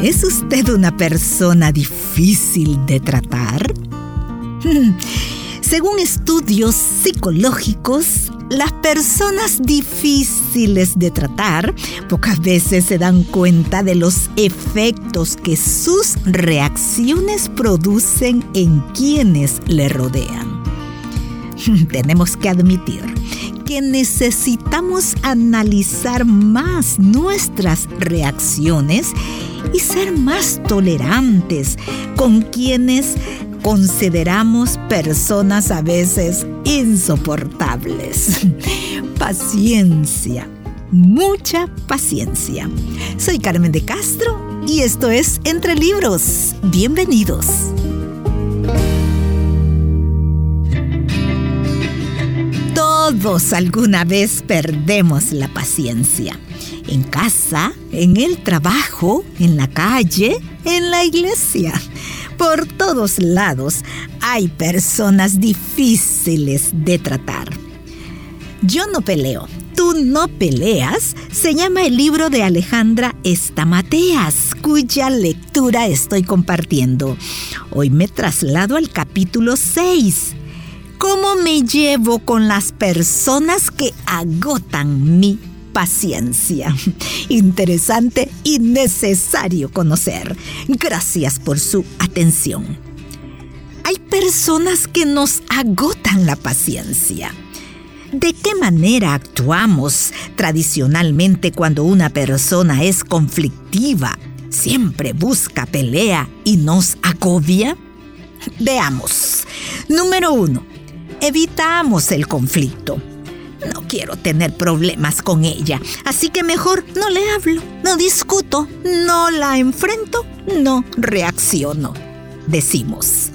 ¿Es usted una persona difícil de tratar? Según estudios psicológicos, las personas difíciles de tratar pocas veces se dan cuenta de los efectos que sus reacciones producen en quienes le rodean. Tenemos que admitir que necesitamos analizar más nuestras reacciones y ser más tolerantes con quienes consideramos personas a veces insoportables. Paciencia, mucha paciencia. Soy Carmen de Castro y esto es Entre Libros. Bienvenidos. Todos alguna vez perdemos la paciencia. En casa, en el trabajo, en la calle, en la iglesia. Por todos lados hay personas difíciles de tratar. Yo no peleo, tú no peleas, se llama el libro de Alejandra Estamateas, cuya lectura estoy compartiendo. Hoy me traslado al capítulo 6. ¿Cómo me llevo con las personas que agotan mi paciencia. Interesante y necesario conocer. Gracias por su atención. Hay personas que nos agotan la paciencia. ¿De qué manera actuamos tradicionalmente cuando una persona es conflictiva? ¿Siempre busca pelea y nos agobia? Veamos. Número uno, evitamos el conflicto. No quiero tener problemas con ella, así que mejor no le hablo, no discuto, no la enfrento, no reacciono, decimos.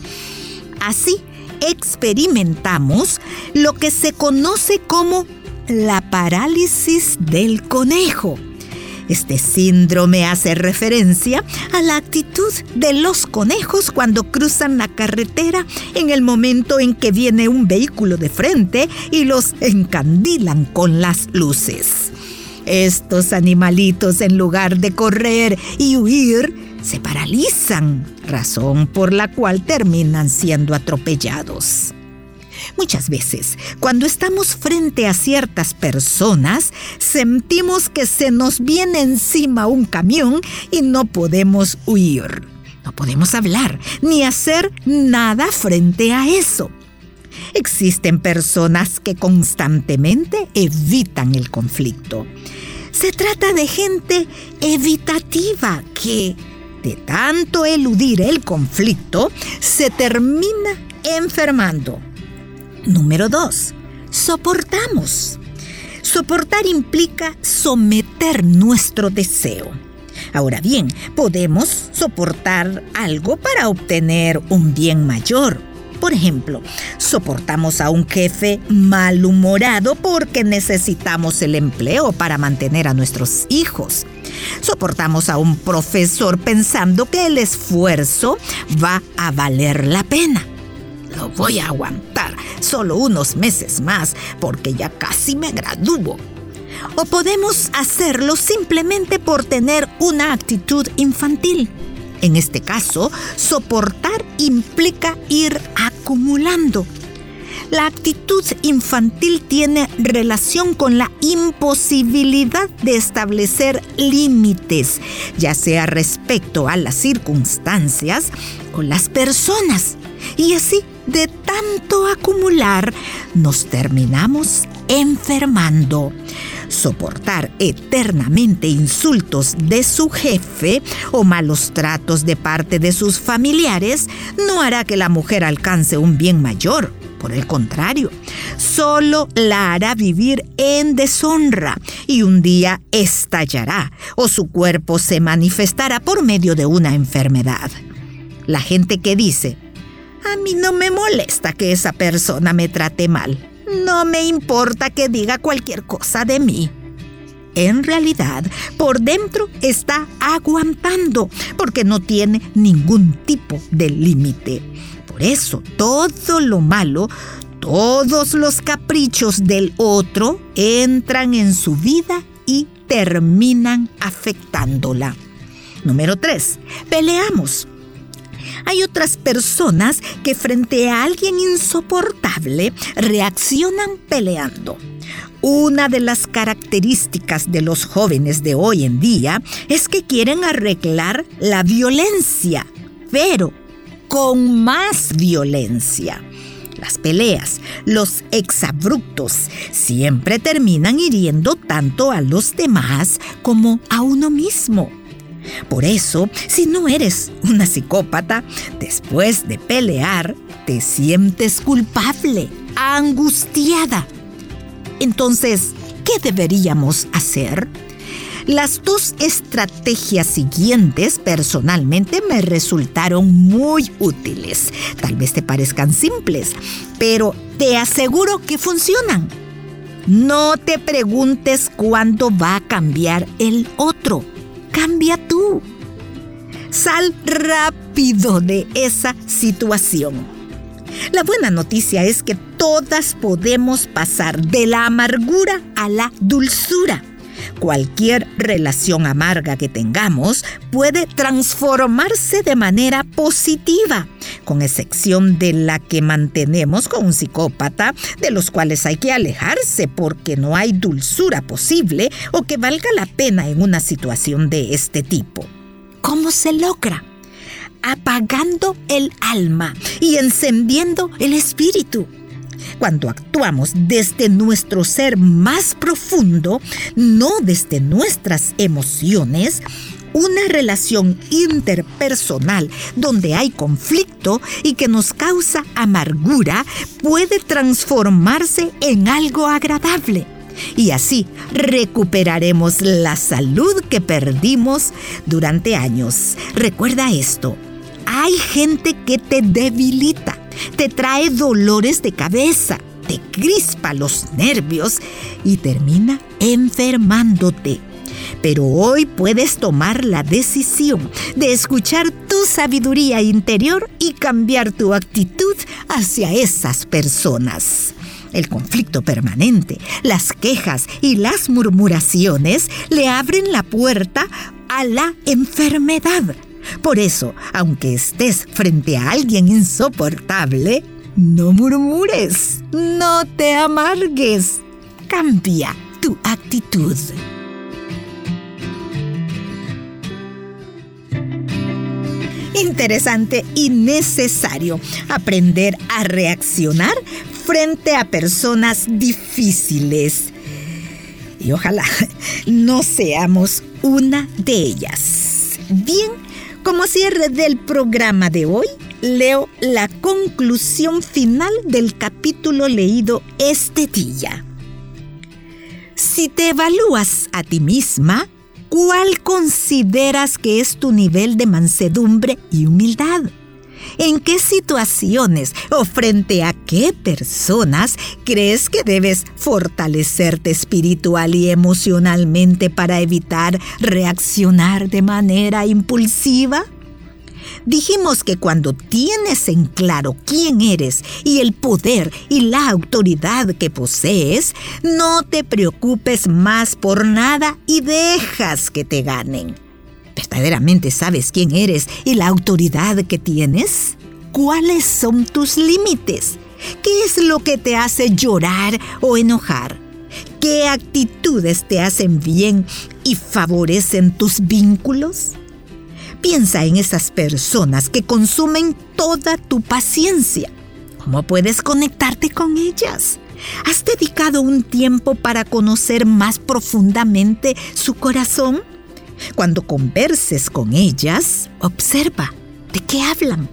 Así experimentamos lo que se conoce como la parálisis del conejo este síndrome hace referencia a la actitud de los conejos cuando cruzan la carretera en el momento en que viene un vehículo de frente y los encandilan con las luces. Estos animalitos en lugar de correr y huir, se paralizan, razón por la cual terminan siendo atropellados. Muchas veces, cuando estamos frente a ciertas personas, sentimos que se nos viene encima un camión y no podemos huir. No podemos hablar ni hacer nada frente a eso. Existen personas que constantemente evitan el conflicto. Se trata de gente evitativa que, de tanto eludir el conflicto, se termina enfermando Número 2. Soportamos. Soportar implica someter nuestro deseo. Ahora bien, podemos soportar algo para obtener un bien mayor. Por ejemplo, soportamos a un jefe malhumorado porque necesitamos el empleo para mantener a nuestros hijos. Soportamos a un profesor pensando que el esfuerzo va a valer la pena. Voy a aguantar solo unos meses más porque ya casi me gradúo. O podemos hacerlo simplemente por tener una actitud infantil. En este caso, soportar implica ir acumulando. La actitud infantil tiene relación con la imposibilidad de establecer límites, ya sea respecto a las circunstancias o las personas. Y así de tanto acumular, nos terminamos enfermando. Soportar eternamente insultos de su jefe o malos tratos de parte de sus familiares no hará que la mujer alcance un bien mayor. Por el contrario, solo la hará vivir en deshonra y un día estallará o su cuerpo se manifestará por medio de una enfermedad. La gente que dice, a mí no me molesta que esa persona me trate mal. No me importa que diga cualquier cosa de mí. En realidad, por dentro está aguantando porque no tiene ningún tipo de límite. Por eso, todo lo malo, todos los caprichos del otro entran en su vida y terminan afectándola. Número 3. Peleamos. Hay otras personas que frente a alguien insoportable reaccionan peleando. Una de las características de los jóvenes de hoy en día es que quieren arreglar la violencia, pero con más violencia. Las peleas, los exabruptos, siempre terminan hiriendo tanto a los demás como a uno mismo. Por eso, si no eres una psicópata, después de pelear, te sientes culpable, angustiada. Entonces, ¿qué deberíamos hacer? Las dos estrategias siguientes personalmente me resultaron muy útiles. Tal vez te parezcan simples, pero te aseguro que funcionan. No te preguntes cuándo va a cambiar el otro. Cambia tú. Sal rápido de esa situación. La buena noticia es que todas podemos pasar de la amargura a la dulzura. Cualquier relación amarga que tengamos puede transformarse de manera positiva, con excepción de la que mantenemos con un psicópata, de los cuales hay que alejarse porque no hay dulzura posible o que valga la pena en una situación de este tipo. ¿Cómo se logra? Apagando el alma y encendiendo el espíritu cuando actuamos desde nuestro ser más profundo, no desde nuestras emociones, una relación interpersonal donde hay conflicto y que nos causa amargura puede transformarse en algo agradable. Y así recuperaremos la salud que perdimos durante años. Recuerda esto, hay gente que te debilita te trae dolores de cabeza, te crispa los nervios y termina enfermándote. Pero hoy puedes tomar la decisión de escuchar tu sabiduría interior y cambiar tu actitud hacia esas personas. El conflicto permanente, las quejas y las murmuraciones le abren la puerta a la enfermedad por eso, aunque estés frente a alguien insoportable, no murmures, no te amargues. Cambia tu actitud. Interesante y necesario aprender a reaccionar frente a personas difíciles. Y ojalá no seamos una de ellas. Bien, como cierre del programa de hoy, leo la conclusión final del capítulo leído este día. Si te evalúas a ti misma, ¿cuál consideras que es tu nivel de mansedumbre y humildad? ¿En qué situaciones o frente a qué personas crees que debes fortalecerte espiritual y emocionalmente para evitar reaccionar de manera impulsiva? Dijimos que cuando tienes en claro quién eres y el poder y la autoridad que posees, no te preocupes más por nada y dejas que te ganen. ¿Verdaderamente sabes quién eres y la autoridad que tienes? ¿Cuáles son tus límites? ¿Qué es lo que te hace llorar o enojar? ¿Qué actitudes te hacen bien y favorecen tus vínculos? Piensa en esas personas que consumen toda tu paciencia. ¿Cómo puedes conectarte con ellas? ¿Has dedicado un tiempo para conocer más profundamente su corazón? Cuando converses con ellas, observa de qué hablan,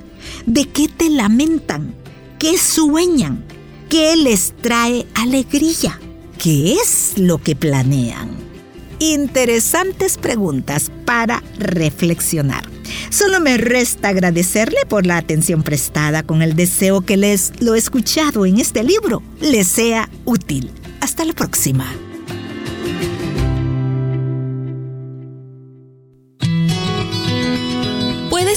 de qué te lamentan, qué sueñan, qué les trae alegría, qué es lo que planean. Interesantes preguntas para reflexionar. Solo me resta agradecerle por la atención prestada con el deseo que les lo escuchado en este libro les sea útil. Hasta la próxima.